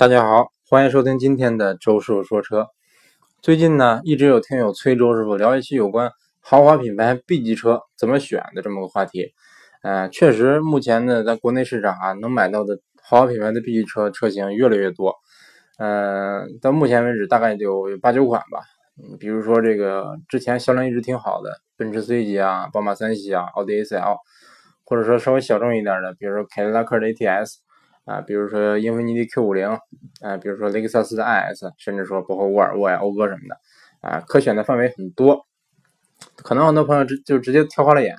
大家好，欢迎收听今天的周师傅说车。最近呢，一直有听友催周师傅聊一期有关豪华品牌 B 级车怎么选的这么个话题。嗯，确实，目前呢，在国内市场啊，能买到的豪华品牌的 B 级车车型越来越多。嗯，到目前为止，大概有八九款吧。嗯，比如说这个之前销量一直挺好的奔驰 C 级啊、宝马三系啊、奥迪 A4L，或者说稍微小众一点的，比如说凯迪拉克的 ATS。啊，比如说英菲尼迪 Q 五零，啊，比如说雷克萨斯的 IS，甚至说包括沃尔沃呀、讴歌什么的，啊，可选的范围很多。可能很多朋友直就直接挑花了眼，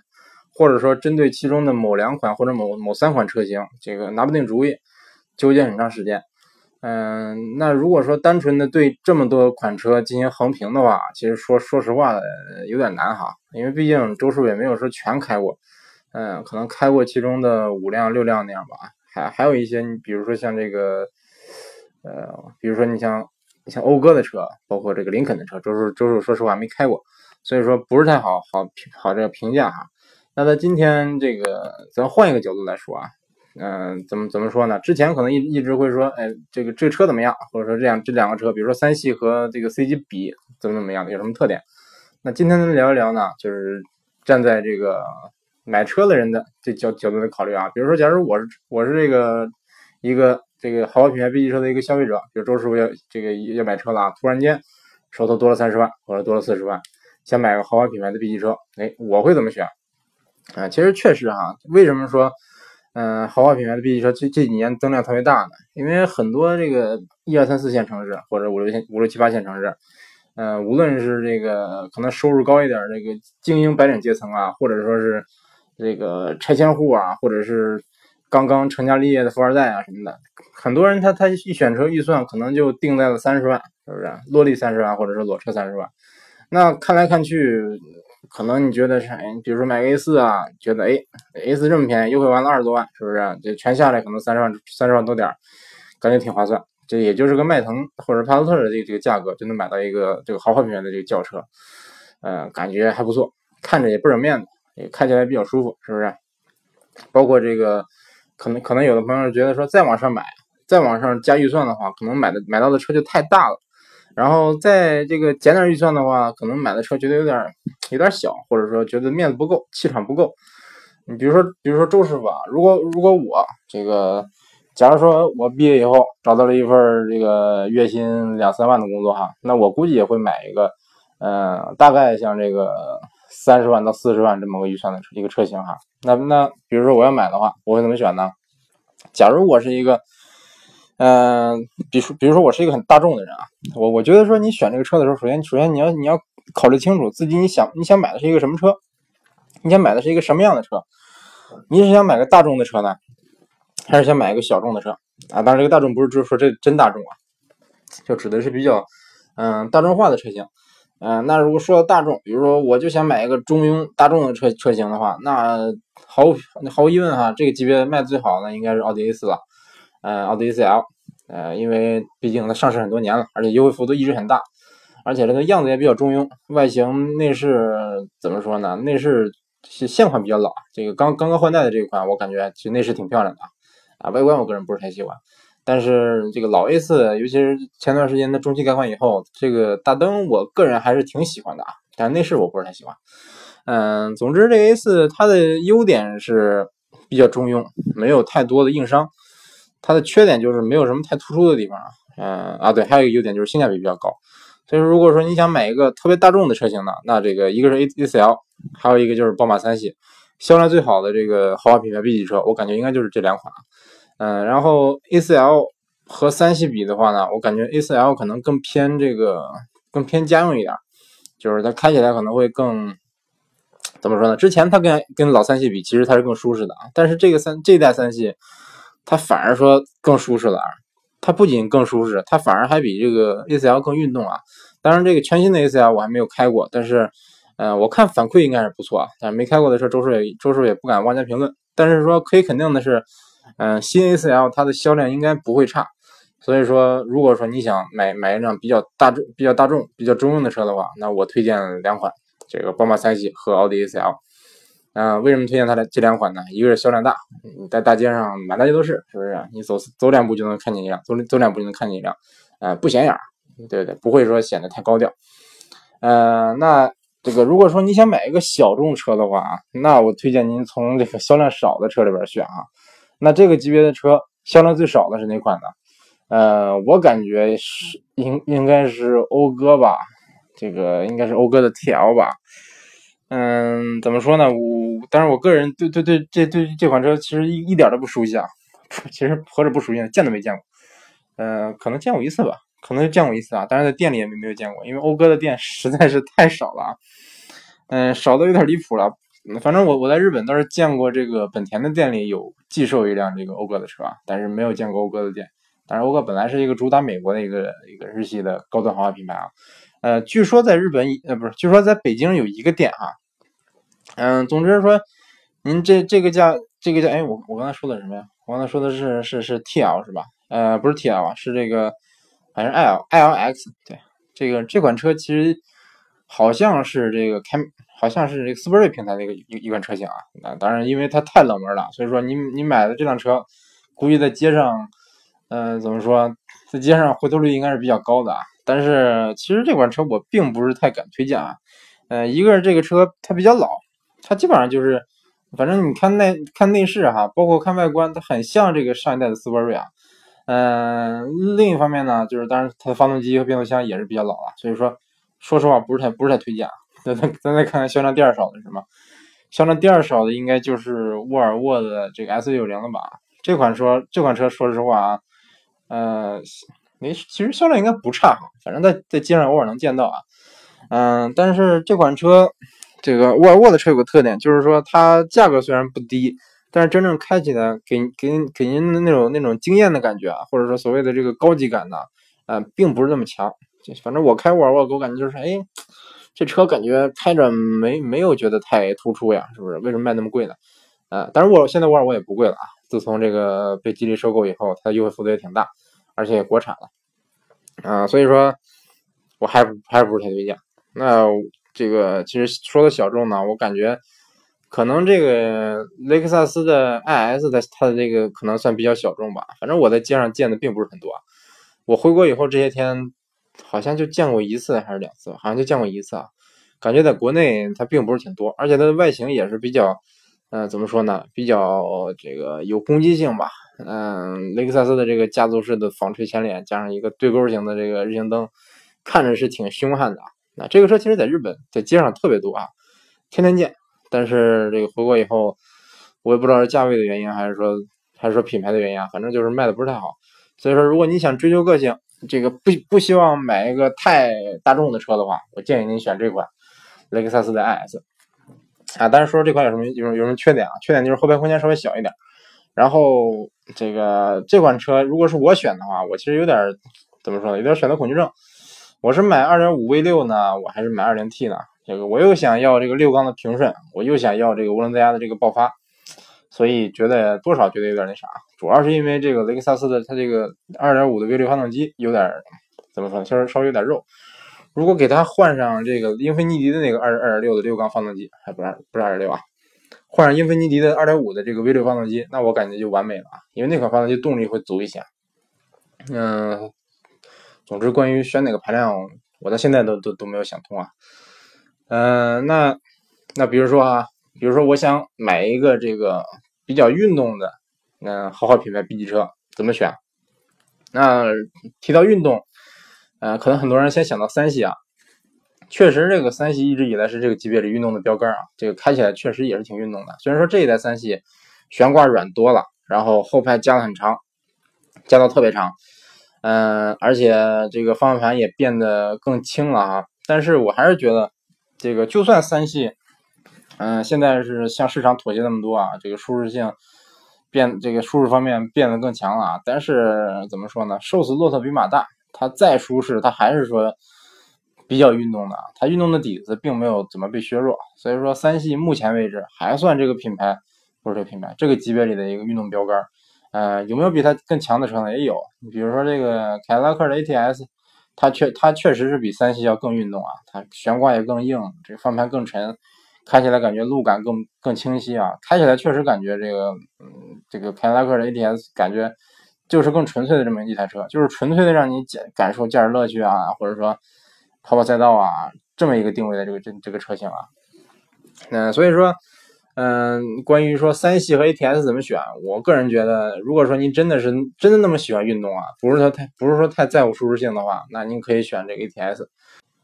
或者说针对其中的某两款或者某某三款车型，这个拿不定主意，纠结很长时间。嗯，那如果说单纯的对这么多款车进行横评的话，其实说说实话有点难哈，因为毕竟周叔也没有说全开过，嗯，可能开过其中的五辆六辆那样吧。还还有一些，你比如说像这个，呃，比如说你像像讴歌的车，包括这个林肯的车，周叔周叔说实话没开过，所以说不是太好好好这个评价哈。那在今天这个，咱换一个角度来说啊，嗯，怎么怎么说呢？之前可能一一直会说，哎，这个这个车怎么样？或者说这样这两个车，比如说三系和这个 C 级比怎么怎么样的，有什么特点？那今天咱聊一聊呢，就是站在这个。买车的人的这角角度的考虑啊，比如说，假如我是我是这个一个这个豪华品牌 B 级车的一个消费者，比如周师傅要这个要买车了啊，突然间手头多了三十万或者多了四十万，想买个豪华品牌的 B 级车，哎，我会怎么选啊？其实确实哈，为什么说嗯豪华品牌的 B 级车这这几年增量特别大呢？因为很多这个一二三四线城市或者五六线五六七八线城市。嗯，无论是这个可能收入高一点这个精英白领阶层啊，或者说是这个拆迁户啊，或者是刚刚成家立业的富二代啊什么的，很多人他他一选车预算可能就定在了三十万，是不是？落地三十万，或者是裸车三十万。那看来看去，可能你觉得是，哎，比如说买个 A 四啊，觉得哎 A 四这么便宜，优惠完了二十多万，是不是？这全下来可能三十万三十万多点儿感觉挺划算。这也就是个迈腾或者帕萨特的这这个价格就能买到一个这个豪华品牌的这个轿车，嗯，感觉还不错，看着也不惹面子，也开起来比较舒服，是不是？包括这个，可能可能有的朋友觉得说再往上买，再往上加预算的话，可能买的买到的车就太大了，然后在这个减点预算的话，可能买的车觉得有点有点小，或者说觉得面子不够，气场不够。你比如说，比如说周师傅啊，如果如果我这个。假如说我毕业以后找到了一份这个月薪两三万的工作哈，那我估计也会买一个，嗯，大概像这个三十万到四十万这么个预算的车一个车型哈。那那比如说我要买的话，我会怎么选呢？假如我是一个，嗯，比如比如说我是一个很大众的人啊，我我觉得说你选这个车的时候，首先首先你要你要考虑清楚自己你想你想买的是一个什么车，你想买的是一个什么样的车？你是想买个大众的车呢？还是想买一个小众的车啊？当然，这个大众不是就是说这真大众啊，就指的是比较嗯大众化的车型。嗯，那如果说到大众，比如说我就想买一个中庸大众的车车型的话，那毫无毫无疑问哈，这个级别卖最好的应该是奥迪 A 四了。嗯，奥迪 A4L，呃，因为毕竟它上市很多年了，而且优惠幅度一直很大，而且这个样子也比较中庸，外形内饰怎么说呢？内饰现现款比较老，这个刚刚刚换代的这一款，我感觉其实内饰挺漂亮的。啊，外观我个人不是太喜欢，但是这个老 A 四，尤其是前段时间的中期改款以后，这个大灯我个人还是挺喜欢的啊，但内饰我不是太喜欢。嗯，总之这个 A 四它的优点是比较中庸，没有太多的硬伤，它的缺点就是没有什么太突出的地方啊。嗯啊，对，还有一个优点就是性价比比较高。所以，如果说你想买一个特别大众的车型呢，那这个一个是 A A 四 L，还有一个就是宝马三系。销量最好的这个豪华品牌 B 级车，我感觉应该就是这两款。嗯，然后 A4L 和三系比的话呢，我感觉 A4L 可能更偏这个更偏家用一点，就是它开起来可能会更怎么说呢？之前它跟跟老三系比，其实它是更舒适的啊。但是这个三这代三系，它反而说更舒适了。它不仅更舒适，它反而还比这个 A4L 更运动啊。当然，这个全新的 A4L 我还没有开过，但是。嗯，我看反馈应该是不错啊，但是没开过的车，周叔也周叔也不敢妄加评论。但是说可以肯定的是，嗯，新 A4L 它的销量应该不会差。所以说，如果说你想买买一辆比较大众、比较大众、比较中用的车的话，那我推荐两款，这个宝马三系和奥迪 A4L。啊，为什么推荐它的这两款呢？一个是销量大，你在大街上满大街都是，是不是？你走走两步就能看见一辆，走走两步就能看见一辆，呃，不显眼，对不对，不会说显得太高调。呃，那这个如果说你想买一个小众车的话啊，那我推荐您从这个销量少的车里边选啊。那这个级别的车销量最少的是哪款呢？呃，我感觉是应应该是讴歌吧，这个应该是讴歌的 TL 吧。嗯，怎么说呢？我，但是我个人对对对这对这款车其实一一点都不熟悉啊。其实何止不熟悉呢，见都没见过。呃，可能见过一次吧，可能就见过一次啊。但是在店里也没没有见过，因为讴歌的店实在是太少了啊。嗯，少的有点离谱了。反正我我在日本倒是见过这个本田的店里有寄售一辆这个讴歌的车啊，但是没有见过讴歌的店。但是讴歌本来是一个主打美国的一个一个日系的高端豪华品牌啊。呃，据说在日本呃不是，据说在北京有一个店啊。嗯，总之说，您这这个价，这个价，哎，我我刚才说的什么呀？我刚才说的是是是 T L 是吧？呃，不是 T L 啊，是这个，反正 L I L X。对，这个这款车其实好像是这个开，好像是这个斯铂瑞平台的一个一一款车型啊。那当然，因为它太冷门了，所以说你你买的这辆车，估计在街上，嗯，怎么说，在街上回头率应该是比较高的啊。但是其实这款车我并不是太敢推荐啊。呃，一个是这个车它比较老。它基本上就是，反正你看内看内饰哈，包括看外观，它很像这个上一代的斯铂瑞啊。嗯，另一方面呢，就是当然它的发动机和变速箱也是比较老了，所以说说实话不是太不是太推荐。咱咱咱再看看销量第二少的是什么？销量第二少的应该就是沃尔沃的这个 S 六零了吧？这款车这款车说实话啊，呃，没其实销量应该不差哈，反正在在街上偶尔能见到啊。嗯，但是这款车。这个沃尔沃的车有个特点，就是说它价格虽然不低，但是真正开起来给给给您的那种那种惊艳的感觉啊，或者说所谓的这个高级感呢，啊，并不是那么强。反正我开沃尔沃给我感觉就是，哎，这车感觉开着没没有觉得太突出呀，是不是？为什么卖那么贵呢？啊，但是我现在沃尔沃也不贵了啊，自从这个被吉利收购以后，它的优惠幅度也挺大，而且也国产了，啊，所以说我还还不是太推荐。那。这个其实说的小众呢，我感觉可能这个雷克萨斯的 IS 的它的这个可能算比较小众吧。反正我在街上见的并不是很多。我回国以后这些天好像就见过一次还是两次，好像就见过一次啊。感觉在国内它并不是挺多，而且它的外形也是比较，嗯，怎么说呢？比较这个有攻击性吧。嗯，雷克萨斯的这个家族式的纺锤前脸加上一个对勾型的这个日行灯，看着是挺凶悍的。那这个车其实在日本在街上特别多啊，天天见。但是这个回国以后，我也不知道是价位的原因，还是说还是说品牌的原因啊，反正就是卖的不是太好。所以说，如果你想追求个性，这个不不希望买一个太大众的车的话，我建议您选这款雷克萨斯的 IS 啊。但是说这款有什么有有什么缺点啊？缺点就是后排空间稍微小一点。然后这个这款车如果是我选的话，我其实有点怎么说呢？有点选择恐惧症。我是买2.5 V6 呢，我还是买 2.0T 呢？这个我又想要这个六缸的平顺，我又想要这个涡轮增压的这个爆发，所以觉得多少觉得有点那啥。主要是因为这个雷克萨斯的它这个2.5的 V6 发动机有点怎么说，稍稍微有点肉。如果给它换上这个英菲尼迪的那个2 2.6的六缸发动机，还不是不是2.6啊？换上英菲尼迪的2.5的这个 V6 发动机，那我感觉就完美了啊！因为那款发动机动力会足一些。嗯。总之，关于选哪个排量，我到现在都都都没有想通啊。嗯，那那比如说啊，比如说我想买一个这个比较运动的嗯豪华品牌 B 级车，怎么选？那提到运动，呃，可能很多人先想到三系啊。确实，这个三系一直以来是这个级别里运动的标杆啊。这个开起来确实也是挺运动的。虽然说这一代三系悬挂软多了，然后后排加的很长，加到特别长。嗯，而且这个方向盘也变得更轻了啊！但是我还是觉得，这个就算三系，嗯，现在是向市场妥协那么多啊，这个舒适性变，这个舒适方面变得更强了啊！但是怎么说呢？瘦死骆驼比马大，它再舒适，它还是说比较运动的，它运动的底子并没有怎么被削弱，所以说三系目前为止还算这个品牌，不是这个品牌，这个级别里的一个运动标杆。呃，有没有比它更强的车呢？也有，你比如说这个凯迪拉克的 ATS，它确它确实是比三系要更运动啊，它悬挂也更硬，这个方向盘更沉，开起来感觉路感更更清晰啊，开起来确实感觉这个，嗯，这个凯迪拉克的 ATS 感觉就是更纯粹的这么一台车，就是纯粹的让你感感受驾驶乐趣啊，或者说跑跑赛道啊，这么一个定位的这个这这个车型啊，嗯，所以说。嗯，关于说三系和 ATS 怎么选，我个人觉得，如果说您真的是真的那么喜欢运动啊，不是说太不是说太在乎舒适性的话，那您可以选这个 ATS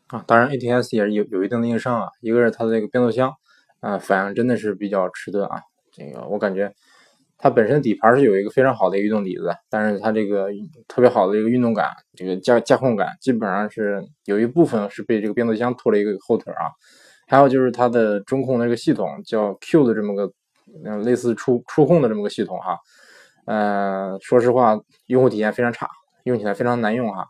啊。当然，ATS 也是有有一定的硬伤啊，一个是它的这个变速箱啊，反应真的是比较迟钝啊。这个我感觉它本身底盘是有一个非常好的一个运动底子，但是它这个特别好的一个运动感，这个驾驾控感基本上是有一部分是被这个变速箱拖了一个后腿啊。还有就是它的中控的这个系统叫 Q 的这么个，嗯，类似触触控的这么个系统哈，呃，说实话，用户体验非常差，用起来非常难用哈。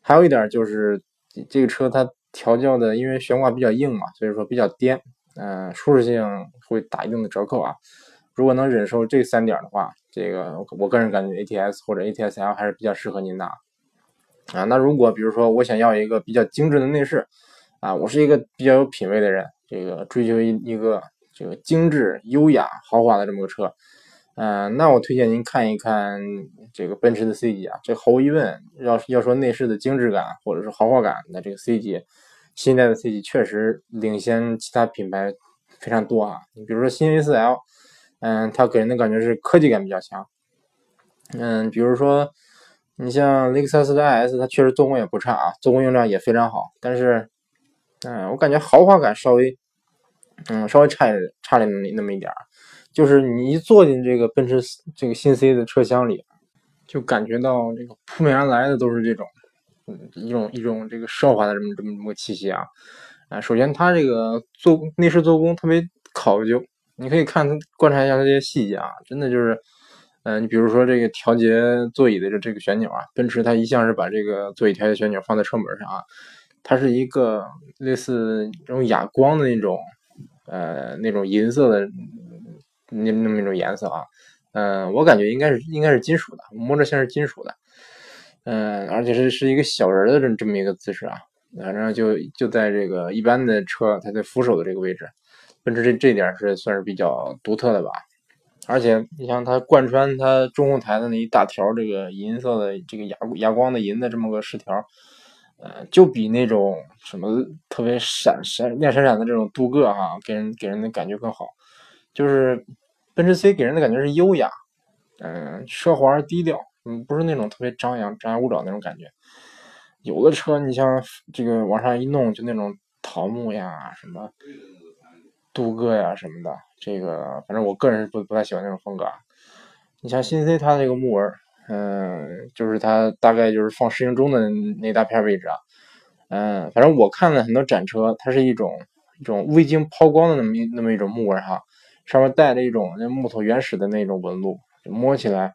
还有一点就是这个车它调教的，因为悬挂比较硬嘛，所以说比较颠，嗯，舒适性会打一定的折扣啊。如果能忍受这三点的话，这个我个人感觉 ATS 或者 ATS-L 还是比较适合您的啊。那如果比如说我想要一个比较精致的内饰。啊，我是一个比较有品位的人，这个追求一一个这个精致、优雅、豪华的这么个车，嗯，那我推荐您看一看这个奔驰的 C 级啊，这毫无疑问，要要说内饰的精致感或者是豪华感，那这个 C 级新一代的 C 级确实领先其他品牌非常多啊。你比如说新 A4L，嗯，它给人的感觉是科技感比较强，嗯，比如说你像雷克萨斯的 IS，它确实做工也不差啊，做工用料也非常好，但是。嗯，我感觉豪华感稍微，嗯，稍微差差了那么那么一点儿，就是你一坐进这个奔驰这个新 C 的车厢里，就感觉到这个扑面而来的都是这种，嗯，一种一种这个奢华的这么这么这么个气息啊。啊，首先它这个做内饰做工特别考究，你可以看观察一下它这些细节啊，真的就是，嗯，你比如说这个调节座椅的这这个旋钮啊，奔驰它一向是把这个座椅调节旋钮放在车门上啊。它是一个类似这种哑光的那种，呃，那种银色的那那么一种颜色啊，嗯，我感觉应该是应该是金属的，摸着像是金属的，嗯，而且是是一个小人的这这么一个姿势啊，反正就就在这个一般的车它在扶手的这个位置，奔驰这这点是算是比较独特的吧，而且你像它贯穿它中控台的那一大条这个银色的这个哑哑光的银的这么个饰条。呃，就比那种什么特别闪闪亮闪闪的这种镀铬哈，给人给人的感觉更好。就是奔驰 C 给人的感觉是优雅，嗯，奢华而低调，嗯，不是那种特别张扬、张牙舞爪那种感觉。有的车你像这个往上一弄，就那种桃木呀、什么镀铬呀什么的，这个反正我个人是不不太喜欢那种风格。你像新 C 它那个木纹。嗯，就是它大概就是放适应中的那大片位置啊，嗯，反正我看了很多展车，它是一种一种未经抛光的那么一那么一种木纹哈，上面带着一种那木头原始的那种纹路，摸起来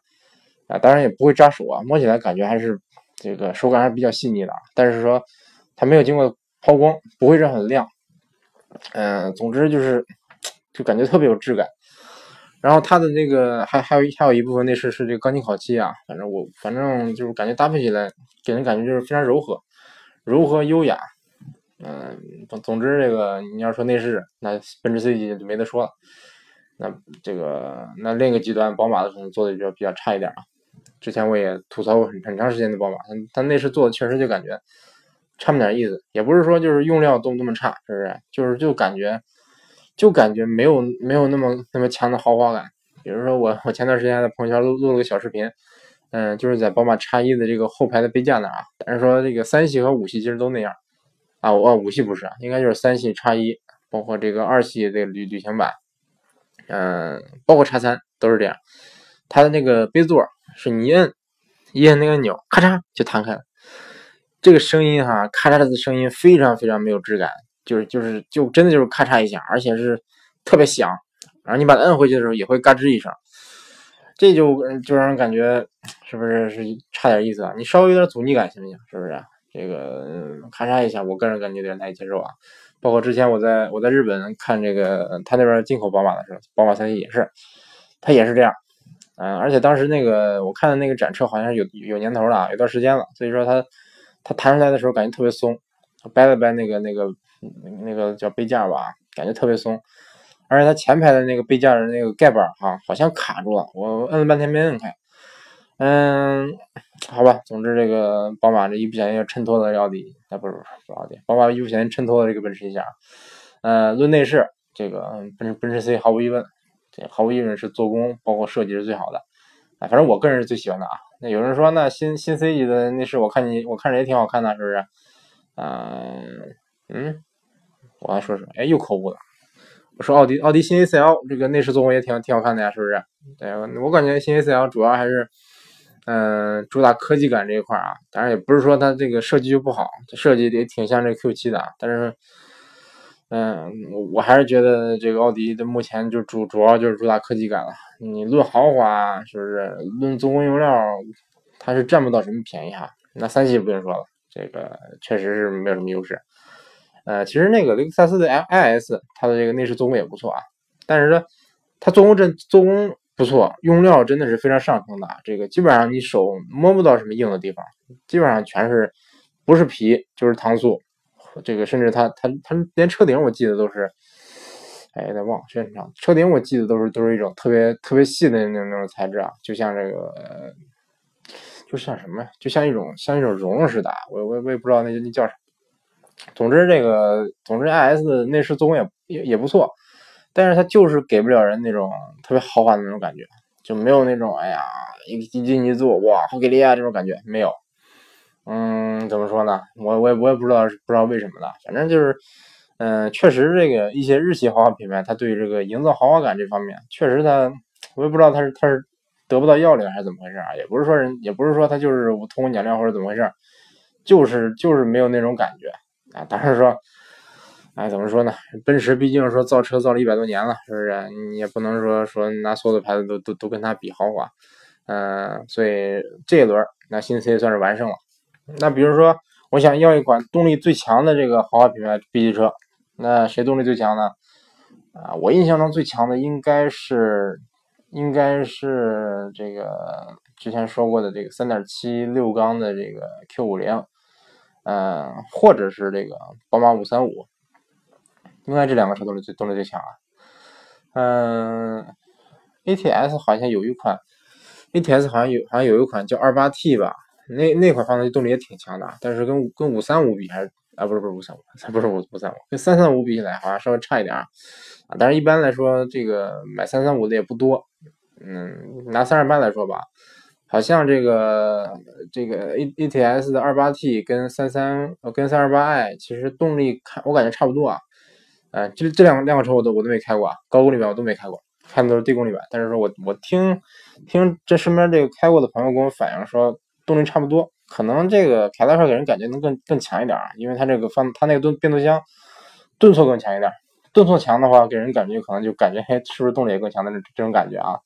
啊，当然也不会扎手啊，摸起来感觉还是这个手感还是比较细腻的，但是说它没有经过抛光，不会是很亮，嗯，总之就是就感觉特别有质感。然后它的那个还还有还有一部分内饰是这个钢筋烤漆啊，反正我反正就是感觉搭配起来给人感觉就是非常柔和，柔和优雅，嗯，总之这个你要说内饰，那奔驰 C 级就没得说了，那这个那另一个极端宝马的可能做的比较比较差一点啊，之前我也吐槽过很很长时间的宝马，它它内饰做的确实就感觉差么点意思，也不是说就是用料多么多么差，是不是？就是就感觉。就感觉没有没有那么那么强的豪华感。比如说我我前段时间在朋友圈录录了个小视频，嗯，就是在宝马叉一的这个后排的杯架那儿啊。但是说这个三系和五系其实都那样啊，我五系不是，应该就是三系叉一，包括这个二系这个旅旅行版，嗯，包括叉三都是这样。它的那个杯座是你一摁一摁那个钮，咔嚓就弹开了。这个声音哈，咔嚓的声音非常非常没有质感。就是就是就真的就是咔嚓一下，而且是特别响，然后你把它摁回去的时候也会嘎吱一声，这就就让人感觉是不是是差点意思啊？你稍微有点阻尼感行不行？是不是？这个咔嚓一下，我个人感觉有点难以接受啊。包括之前我在我在日本看这个他那边进口宝马的时候，宝马三系也是，它也是这样，嗯，而且当时那个我看的那个展车好像是有有年头了，有段时间了，所以说它它弹出来的时候感觉特别松，掰了掰那个那个。那个叫杯架吧，感觉特别松。而且它前排的那个杯架的那个盖板哈，好像卡住了，我摁了半天没摁开。嗯，好吧，总之这个宝马这一不小心要衬托了奥迪，啊不是不是不是奥迪，宝马一不小心衬托了这个奔驰一下。呃，论内饰，这个奔驰奔驰 C 毫无疑问，这毫无疑问是做工包括设计是最好的。啊，反正我个人是最喜欢的啊。那有人说，那新新 C 级的内饰，我看你我看着也挺好看的，是不是？嗯嗯，我还说什么？哎，又口误了。我说奥迪奥迪新 A4L 这个内饰做工也挺挺好看的呀，是不是？对我感觉新 A4L 主要还是，嗯，主打科技感这一块啊。当然也不是说它这个设计就不好，它设计也挺像这 Q7 的。但是，嗯，我还是觉得这个奥迪的目前就主主要就是主打科技感了。你论豪华是不是？论做工用料，它是占不到什么便宜哈。那三系不用说了，这个确实是没有什么优势。呃，其实那个雷克萨斯的 i s 它的这个内饰做工也不错啊，但是呢，它做工真做工不错，用料真的是非常上乘的，这个基本上你手摸不到什么硬的地方，基本上全是不是皮就是糖塑，这个甚至它它它连车顶我记得都是，哎有点忘了，确实上车顶我记得都是都是一种特别特别细的那种那种材质啊，就像这个就像什么，就像一种像一种绒似的，我我我也不知道那那叫啥。总之，这个总之，i s 内饰做工也也也不错，但是它就是给不了人那种特别豪华的那种感觉，就没有那种哎呀一进进去坐哇好给力啊这种感觉没有。嗯，怎么说呢？我我也我也不知道不知道为什么的，反正就是，嗯，确实这个一些日系豪华品牌，它对这个营造豪华感这方面，确实它我也不知道它是它是得不到要领还是怎么回事啊？也不是说人也不是说它就是通过养料或者怎么回事，就是就是没有那种感觉。啊，当然说，哎，怎么说呢？奔驰毕竟说造车造了一百多年了，是不是？你也不能说说拿所有的牌子都都都跟它比豪华，嗯，所以这一轮那新 C 算是完胜了。那比如说，我想要一款动力最强的这个豪华品牌 B 级车，那谁动力最强呢？啊，我印象中最强的应该是应该是这个之前说过的这个三点七六缸的这个 Q 五零。嗯，或者是这个宝马五三五，应该这两个车动力最动力最强啊。嗯，ATS 好像有一款，ATS 好像有好像有一款叫二八 T 吧，那那款发动机动力也挺强的，但是跟跟五三五比还是啊不是不是五三五，不是五五三五，跟三三五比起来好像稍微差一点啊。啊，但是一般来说，这个买三三五的也不多。嗯，拿三二八来说吧。好像这个这个 A A T S 的二八 T 跟三三呃跟三二八 i 其实动力看我感觉差不多啊，呃这这两两个车我都我都没开过啊，高功率版我都没开过，开的都是低功率版。但是说我我听听这身边这个开过的朋友跟我反映说动力差不多，可能这个凯迪拉克给人感觉能更更强一点啊，因为它这个方它那个动变速箱顿挫更强一点，顿挫强的话给人感觉可能就感觉嘿是不是动力也更强的这这种感觉啊。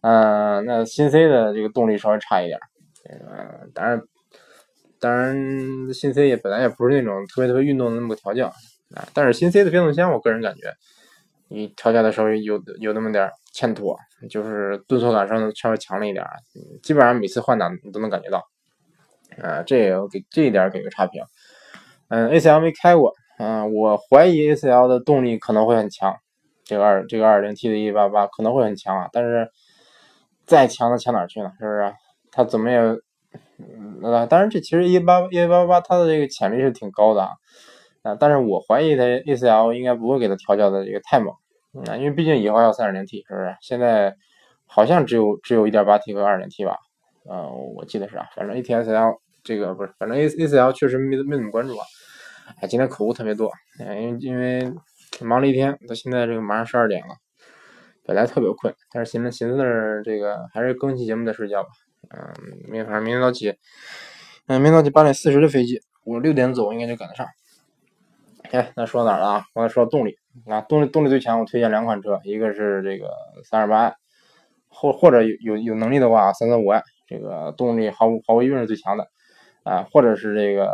嗯，那新 C 的这个动力稍微差一点，呃，当然，当然新 C 也本来也不是那种特别特别运动的那么个调教啊，但是新 C 的变速箱，我个人感觉，你调教的稍微有有那么点欠妥，就是顿挫感上稍微强了一点，基本上每次换挡你都能感觉到，啊，这也给这一点给个差评。嗯，A C L 没开过，嗯，我怀疑 A C L 的动力可能会很强，这个二这个二零 T 的一八八可能会很强啊，但是。再强的强哪去呢？是不是？它怎么也，嗯，当然这其实一八一八八它的这个潜力是挺高的啊，但是我怀疑它 A4L 应该不会给它调教的这个太猛，啊，因为毕竟以后要三点零 T，是不是？现在好像只有只有一点八 T 和二点 T 吧？嗯，我记得是啊，反正 ATS-L 这个不是，反正 A A C L 确实没没怎么关注啊，哎，今天口误特别多，哎，因为因为忙了一天，到现在这个马上十二点了。本来特别困，但是寻思寻思这个还是更期节目再睡觉吧。嗯，明反正明天早起，嗯，明天早起八点四十的飞机，我六点走应该就赶得上。哎，那说到哪儿了啊？刚才说到动力，啊，动力动力最强，我推荐两款车，一个是这个三二八 i，或或者有有有能力的话，三三五 i，这个动力毫无毫无疑问是最强的啊，或者是这个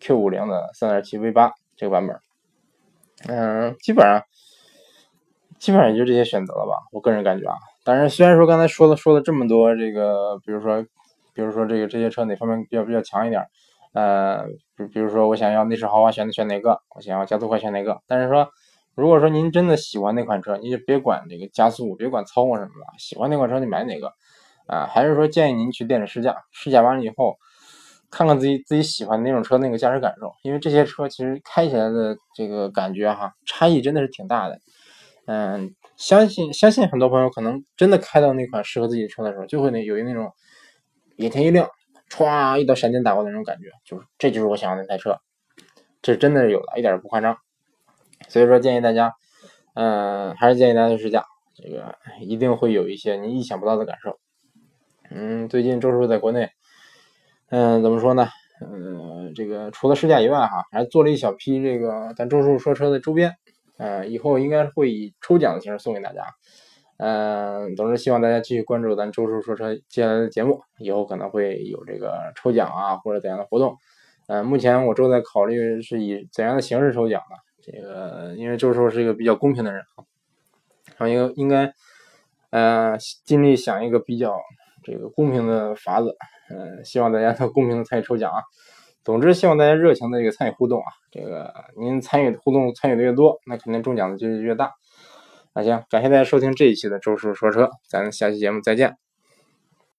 Q 五零的三点七 V 八这个版本。嗯，基本上。基本上也就这些选择了吧，我个人感觉啊。但是虽然说刚才说了说了这么多，这个比如说，比如说这个这些车哪方面比较比较强一点，呃，比比如说我想要内饰豪华选选哪个，我想要加速快选哪个。但是说，如果说您真的喜欢那款车，你就别管这个加速，别管操控什么了，喜欢那款车你买哪个啊？还是说建议您去店里试驾，试驾完了以后，看看自己自己喜欢哪种车那个驾驶感受，因为这些车其实开起来的这个感觉哈，差异真的是挺大的。嗯，相信相信很多朋友可能真的开到那款适合自己的车的时候，就会那有一那种眼前一亮，歘一道闪电打过那种感觉，就是这就是我想要那台车，这真的是有的，一点不夸张。所以说建议大家，嗯，还是建议大家试驾，这个一定会有一些你意想不到的感受。嗯，最近周叔在国内，嗯，怎么说呢？嗯，这个除了试驾以外哈，还做了一小批这个咱周叔说车的周边，嗯，以后应该会以抽奖的形式送给大家。嗯，总之希望大家继续关注咱周叔说车接下来的节目，以后可能会有这个抽奖啊或者怎样的活动。嗯，目前我正在考虑是以怎样的形式抽奖呢？这个，因为周叔是一个比较公平的人啊，然后应应该，呃，尽力想一个比较这个公平的法子，嗯，希望大家能公平的参与抽奖啊。总之，希望大家热情的这个参与互动啊，这个您参与互动参与的越多，那肯定中奖的几率越大。那行，感谢大家收听这一期的周叔说车，咱下期节目再见。